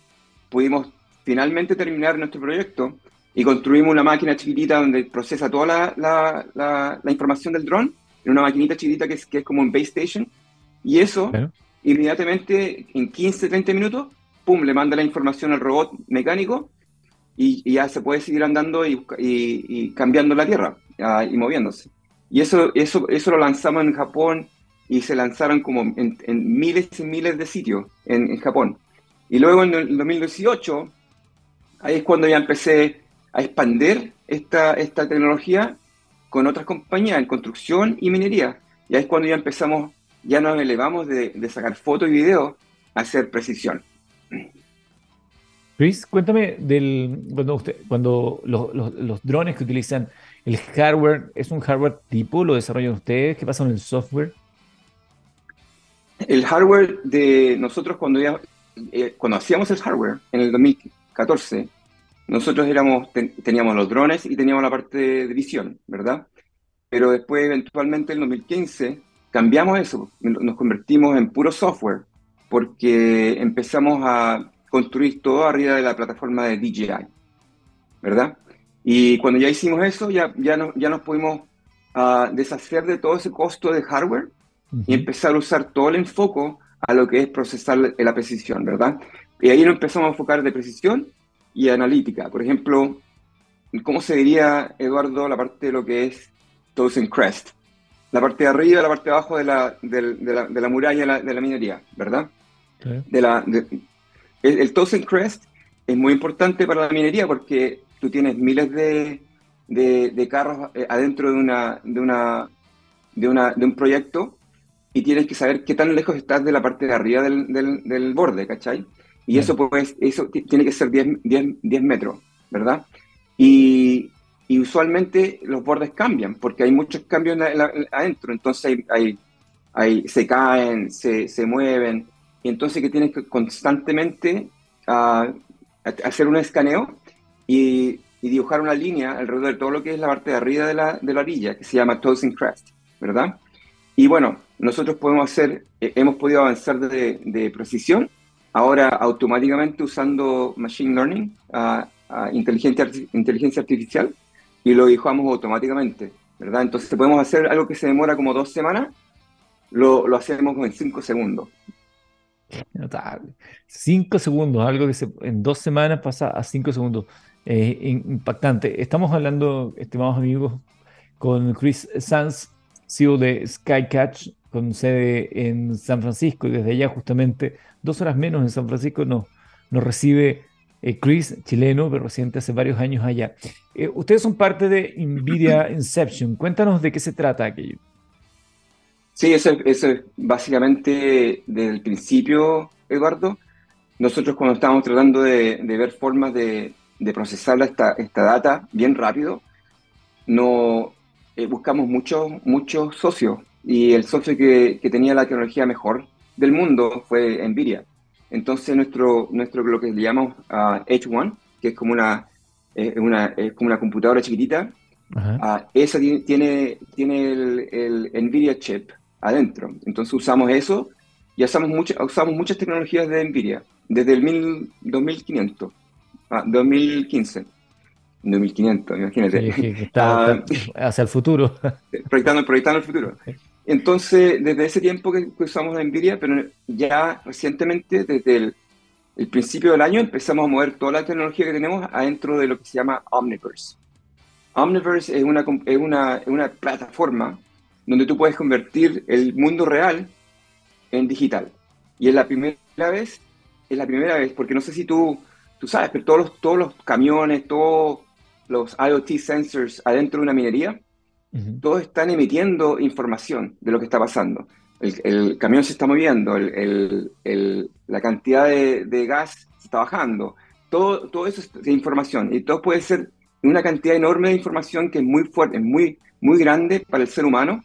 pudimos finalmente terminar nuestro proyecto y construimos una máquina chiquitita donde procesa toda la, la, la, información del dron en una maquinita chiquitita que es, que es como un base station y eso inmediatamente en 15, 30 minutos, pum, le manda la información al robot mecánico y, ya se puede seguir andando y, y, cambiando la Tierra y moviéndose. Y eso, eso, eso lo lanzamos en Japón y se lanzaron como en, miles y miles de sitios en, Japón. Y luego en el 2018, ahí es cuando ya empecé a expandir esta, esta tecnología con otras compañías en construcción y minería. Y ahí es cuando ya empezamos, ya nos elevamos de, de sacar fotos y videos a hacer precisión. Luis, cuéntame del cuando, usted, cuando los, los, drones que utilizan el hardware, ¿es un hardware tipo? ¿Lo desarrollan ustedes? ¿Qué pasa con el software? El hardware de nosotros cuando ya, eh, cuando hacíamos el hardware en el 2014, nosotros éramos, teníamos los drones y teníamos la parte de visión, ¿verdad? Pero después, eventualmente, en el 2015, cambiamos eso, nos convertimos en puro software, porque empezamos a construir todo arriba de la plataforma de DJI, ¿verdad? Y cuando ya hicimos eso, ya, ya, no, ya nos pudimos uh, deshacer de todo ese costo de hardware y empezar a usar todo el enfoque a lo que es procesar la precisión, ¿verdad? Y ahí nos empezamos a enfocar de precisión y analítica. Por ejemplo, ¿cómo se diría, Eduardo, la parte de lo que es Thousand Crest? La parte de arriba la parte de abajo de la, de, la, de la muralla de la, minería, ¿verdad? De la, el, el Thousand Crest es muy importante para la minería porque tú tienes miles de, de, carros eh, adentro de, una, de, una, de, una, de un proyecto y tienes que saber qué tan lejos estás de la parte de arriba del, del, del borde, ¿cachai? Y eso, pues, eso tiene que ser 10, 10, 10 metros, ¿verdad? Y, y, usualmente los bordes cambian porque hay muchos cambios adentro, entonces hay, hay, hay, se caen, se, se mueven, y entonces que tienes que constantemente uh, hacer un escaneo y, dibujar una línea alrededor de todo lo que es la parte de arriba de la, de la orilla, que se llama Tossing Crest, ¿verdad? Y bueno, nosotros podemos hacer, eh, hemos podido avanzar de, de, precisión, ahora automáticamente usando Machine Learning, uh, inteligencia, inteligencia artificial, y lo dibujamos automáticamente, ¿verdad? Entonces podemos hacer algo que se demora como dos semanas, lo, lo hacemos en cinco segundos. Notable. Cinco segundos, algo que se, en dos semanas pasa a cinco segundos. Eh, impactante. Estamos hablando, estimados amigos, con Chris Sanz, CEO de Skycatch, con sede en San Francisco, y desde allá justamente dos horas menos en San Francisco nos, nos recibe eh, Chris, chileno, pero residente hace varios años allá. Eh, ustedes son parte de Nvidia Inception. Cuéntanos de qué se trata aquello. Sí, eso, es básicamente desde el principio, Eduardo. Nosotros cuando estábamos tratando de, ver formas de, procesar esta, esta, data bien rápido, no, eh, buscamos muchos muchos socios y el socio que, tenía la tecnología mejor del mundo fue Nvidia. Entonces nuestro, nuestro lo que le llamamos uh, H1, que es como una, una, es como una computadora chiquitita, ah, esa tiene, tiene el, NVIDIA chip adentro. Entonces usamos eso y usamos, usamos muchas tecnologías de NVIDIA desde el mil, 2500, ah, 2015. 2500, imagínate. está, hacia el futuro. Proyectando, proyectando el futuro. Entonces, desde ese tiempo que, usamos NVIDIA, pero ya recientemente, desde el, principio del año, empezamos a mover toda la tecnología que tenemos adentro de lo que se llama Omniverse. Omniverse es una, es una, una plataforma donde tú puedes convertir el mundo real en digital. Y es la primera vez, es la primera vez, porque no sé si tú, tú sabes, pero todos los, todos los camiones, todos los IoT sensors adentro de una minería, todos están emitiendo información de lo que está pasando. El, camión se está moviendo, la cantidad de, gas se está bajando, todo, todo eso es información y todo puede ser una cantidad enorme de información que es muy fuerte, es muy, muy grande para el ser humano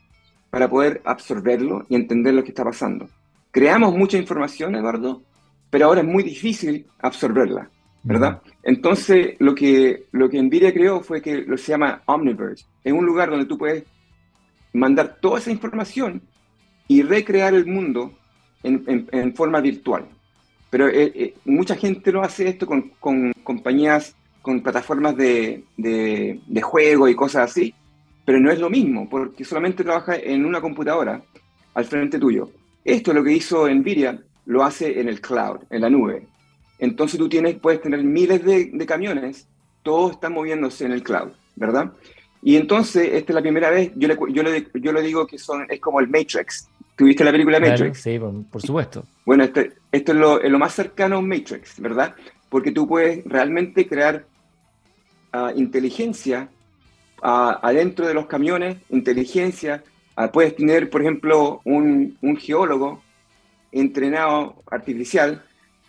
para poder absorberlo y entender lo que está pasando. Creamos mucha información, Eduardo, pero ahora es muy difícil absorberla. ¿Verdad? Entonces, lo que, lo que NVIDIA creó fue que lo se llama Omniverse. Es un lugar donde tú puedes mandar toda esa información y recrear el mundo en, forma virtual. Pero eh, eh, mucha gente no hace esto con, compañías, con plataformas de, de, de, juego y cosas así, pero no es lo mismo, porque solamente trabaja en una computadora al frente tuyo. Esto es lo que hizo NVIDIA, lo hace en el cloud, en la nube. Entonces tú tienes, puedes tener miles de, camiones, todos están moviéndose en el cloud, ¿verdad? Y entonces, esta es la primera vez, yo le, yo le, yo le digo que son, es como el Matrix. ¿Tuviste la película Matrix? sí, por supuesto. Bueno, este, esto es lo, es lo, más cercano a un Matrix, ¿verdad? Porque tú puedes realmente crear uh, inteligencia uh, adentro de los camiones, inteligencia. Uh, puedes tener, por ejemplo, un, un geólogo entrenado artificial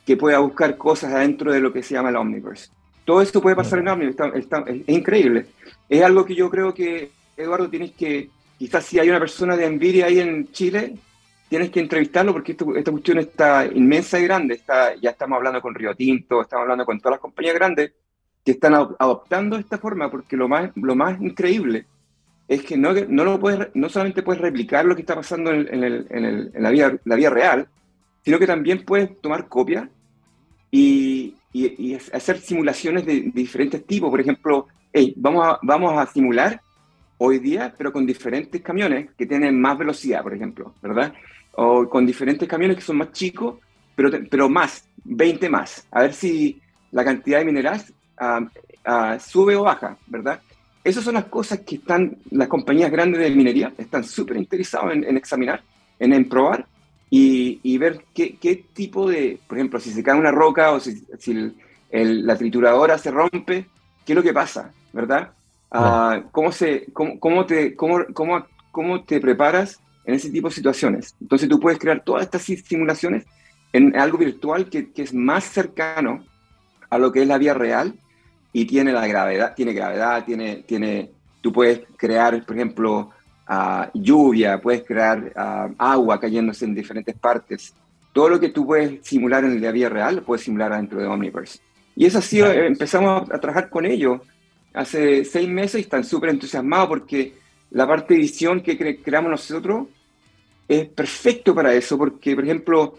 que pueda buscar cosas adentro de lo que se llama el Omniverse. Todo esto puede pasar en Omniverse, es increíble. Es algo que yo creo que, Eduardo, tienes que, quizás si hay una persona de Nvidia ahí en Chile, tienes que entrevistarlo porque esta cuestión está inmensa y grande. Está, ya estamos hablando con Río Tinto, estamos hablando con todas las compañías grandes que están adoptando esta forma, porque lo más, lo más increíble es que no, no, lo puedes, no solamente puedes replicar lo que está pasando en, el, en, el, en la, vida, la vida real, sino que también puedes tomar copias y, hacer simulaciones de, diferentes tipos. Por ejemplo, vamos, a, vamos a simular hoy día, pero con diferentes camiones que tienen más velocidad, por ejemplo, ¿verdad? O con diferentes camiones que son más chicos, pero, pero más, 20 más. A ver si la cantidad de minerales ah, ah, sube o baja, ¿verdad? Esas son las cosas que están, las compañías grandes de minería están súper interesadas en, en, examinar, en, en probar, y, ver qué, qué, tipo de, por ejemplo, si se cae una roca o si, si la trituradora se rompe, qué es lo que pasa, ¿verdad? Ah, ¿cómo, se, cómo, cómo, te, cómo, cómo, cómo te preparas en ese tipo de situaciones? Entonces tú puedes crear todas estas simulaciones en algo virtual que, que es más cercano a lo que es la vida real y tiene la gravedad, tiene gravedad, tiene, tiene, tú puedes crear, por ejemplo, lluvia, puedes crear agua cayéndose en diferentes partes. Todo lo que tú puedes simular en la vida real, lo puedes simular dentro de Omniverse. Y eso así, empezamos a trabajar con ellos hace seis meses y están súper entusiasmados porque la parte de edición que creamos nosotros es perfecto para eso, porque, por ejemplo,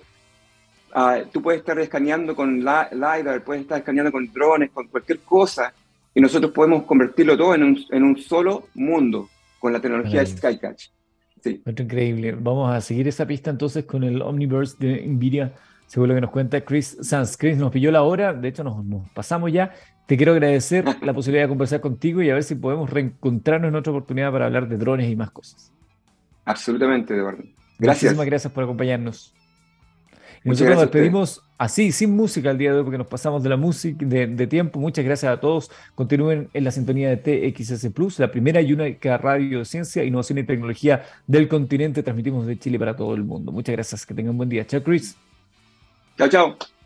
tú puedes estar escaneando con LiDAR, puedes estar escaneando con drones, con cualquier cosa, y nosotros podemos convertirlo todo en un, en un solo mundo con la tecnología de Skycatch. Sí. increíble. Vamos a seguir esa pista entonces con el Omniverse de Nvidia, según lo que nos cuenta Chris Sanz. Chris, nos pilló la hora, de hecho nos, pasamos ya. Te quiero agradecer la posibilidad de conversar contigo y a ver si podemos reencontrarnos en otra oportunidad para hablar de drones y más cosas. Absolutamente, Eduardo. Gracias. Muchísimas gracias por acompañarnos. Nosotros nos despedimos así, sin música el día de hoy, porque nos pasamos de la música, de, tiempo. Muchas gracias a todos. Continúen en la sintonía de TXS Plus, la primera y única radio de ciencia, innovación y tecnología del continente. Transmitimos de Chile para todo el mundo. Muchas gracias. Que tengan un buen día. Chao, Chris. Chao, chao.